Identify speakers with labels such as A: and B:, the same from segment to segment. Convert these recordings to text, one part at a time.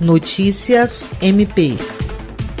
A: Notícias MP.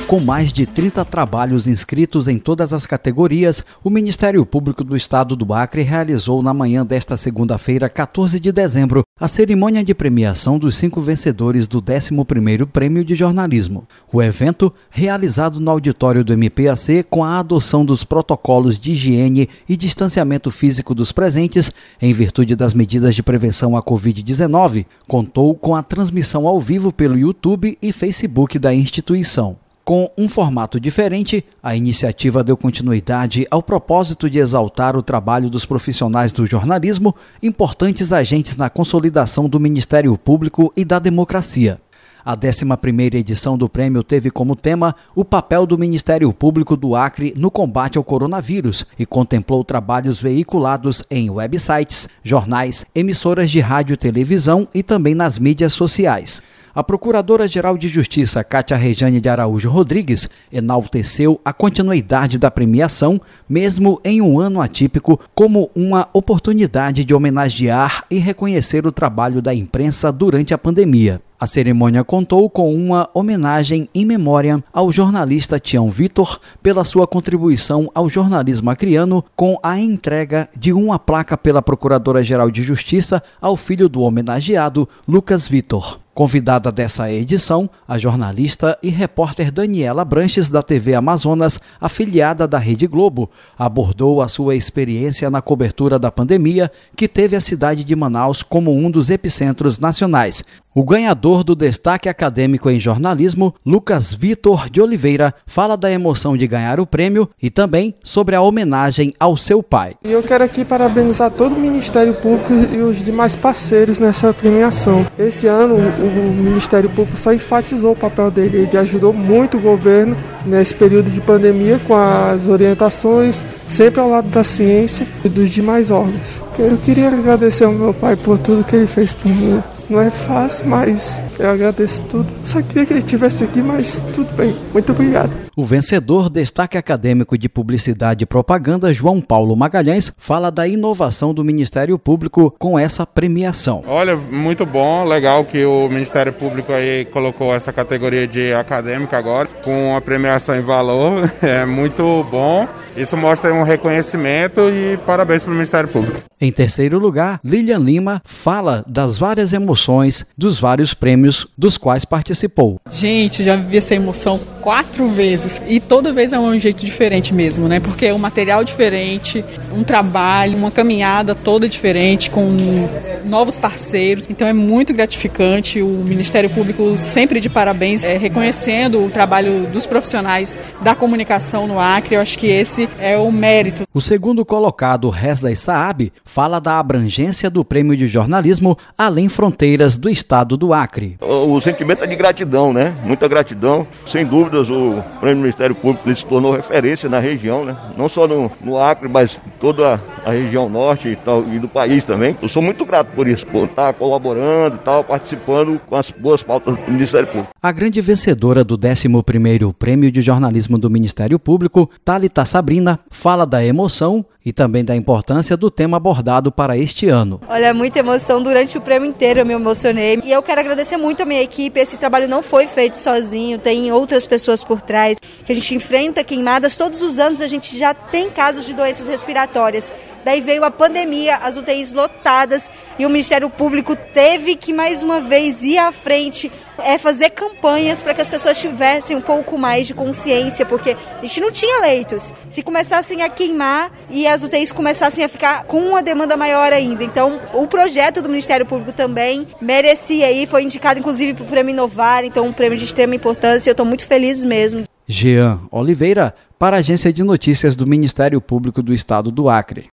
B: Com mais de 30 trabalhos inscritos em todas as categorias, o Ministério Público do Estado do Acre realizou na manhã desta segunda-feira, 14 de dezembro, a cerimônia de premiação dos cinco vencedores do 11º Prêmio de Jornalismo. O evento, realizado no auditório do MPAC com a adoção dos protocolos de higiene e distanciamento físico dos presentes, em virtude das medidas de prevenção à Covid-19, contou com a transmissão ao vivo pelo YouTube e Facebook da instituição. Com um formato diferente, a iniciativa deu continuidade ao propósito de exaltar o trabalho dos profissionais do jornalismo, importantes agentes na consolidação do Ministério Público e da democracia. A 11ª edição do prêmio teve como tema o papel do Ministério Público do Acre no combate ao coronavírus e contemplou trabalhos veiculados em websites, jornais, emissoras de rádio e televisão e também nas mídias sociais. A Procuradora-Geral de Justiça, Cátia Rejane de Araújo Rodrigues, enalteceu a continuidade da premiação, mesmo em um ano atípico, como uma oportunidade de homenagear e reconhecer o trabalho da imprensa durante a pandemia. A cerimônia contou com uma homenagem em memória ao jornalista Tião Vitor pela sua contribuição ao jornalismo acriano com a entrega de uma placa pela Procuradora-Geral de Justiça ao filho do homenageado, Lucas Vitor. Convidada dessa edição, a jornalista e repórter Daniela Branches, da TV Amazonas, afiliada da Rede Globo, abordou a sua experiência na cobertura da pandemia, que teve a cidade de Manaus como um dos epicentros nacionais. O ganhador do destaque acadêmico em jornalismo, Lucas Vitor de Oliveira, fala da emoção de ganhar o prêmio e também sobre a homenagem ao seu pai.
C: Eu quero aqui parabenizar todo o Ministério Público e os demais parceiros nessa premiação. Esse ano, o Ministério Público só enfatizou o papel dele, ele ajudou muito o governo nesse período de pandemia com as orientações, sempre ao lado da ciência e dos demais órgãos. Eu queria agradecer ao meu pai por tudo que ele fez por mim. Não é fácil, mas eu agradeço tudo. Só queria que ele estivesse aqui, mas tudo bem. Muito obrigado.
B: O vencedor, destaque acadêmico de publicidade e propaganda, João Paulo Magalhães, fala da inovação do Ministério Público com essa premiação.
D: Olha, muito bom, legal que o Ministério Público aí colocou essa categoria de acadêmica agora, com a premiação em valor. É muito bom. Isso mostra um reconhecimento e parabéns para o Ministério Público.
B: Em terceiro lugar, Lilian Lima fala das várias emoções dos vários prêmios dos quais participou.
E: Gente, já vivi essa emoção quatro vezes e toda vez é um jeito diferente mesmo, né? Porque é um material diferente, um trabalho, uma caminhada toda diferente com novos parceiros. Então é muito gratificante. O Ministério Público sempre de parabéns, é, reconhecendo o trabalho dos profissionais da comunicação no Acre. Eu acho que esse é o mérito.
B: O segundo colocado, Hesley Saab, fala da abrangência do prêmio de jornalismo além fronteiras do estado do Acre.
F: O, o sentimento é de gratidão, né? Muita gratidão. Sem dúvidas, o prêmio do Ministério Público se tornou referência na região, né? Não só no, no Acre, mas toda a região norte e, tal, e do país também. Eu sou muito grato por isso, por estar colaborando, tal, participando com as boas pautas do Ministério Público.
B: A grande vencedora do 11º Prêmio de Jornalismo do Ministério Público, Talita Sabrina, fala da emoção e também da importância do tema abordado para este ano.
G: Olha, muita emoção durante o prêmio inteiro, eu me emocionei. E eu quero agradecer muito a minha equipe. Esse trabalho não foi feito sozinho, tem outras pessoas por trás. A gente enfrenta queimadas todos os anos, a gente já tem casos de doenças respiratórias. Daí veio a pandemia, as UTIs lotadas e o Ministério Público teve que mais uma vez ir à frente, é fazer campanhas para que as pessoas tivessem um pouco mais de consciência, porque a gente não tinha leitos. Se começassem a queimar e as UTIs começassem a ficar com uma demanda maior ainda. Então, o projeto do Ministério Público também merecia aí, foi indicado inclusive para o Prêmio Inovar, então um prêmio de extrema importância. Eu estou muito feliz mesmo.
B: Jean Oliveira, para a Agência de Notícias do Ministério Público do Estado do Acre.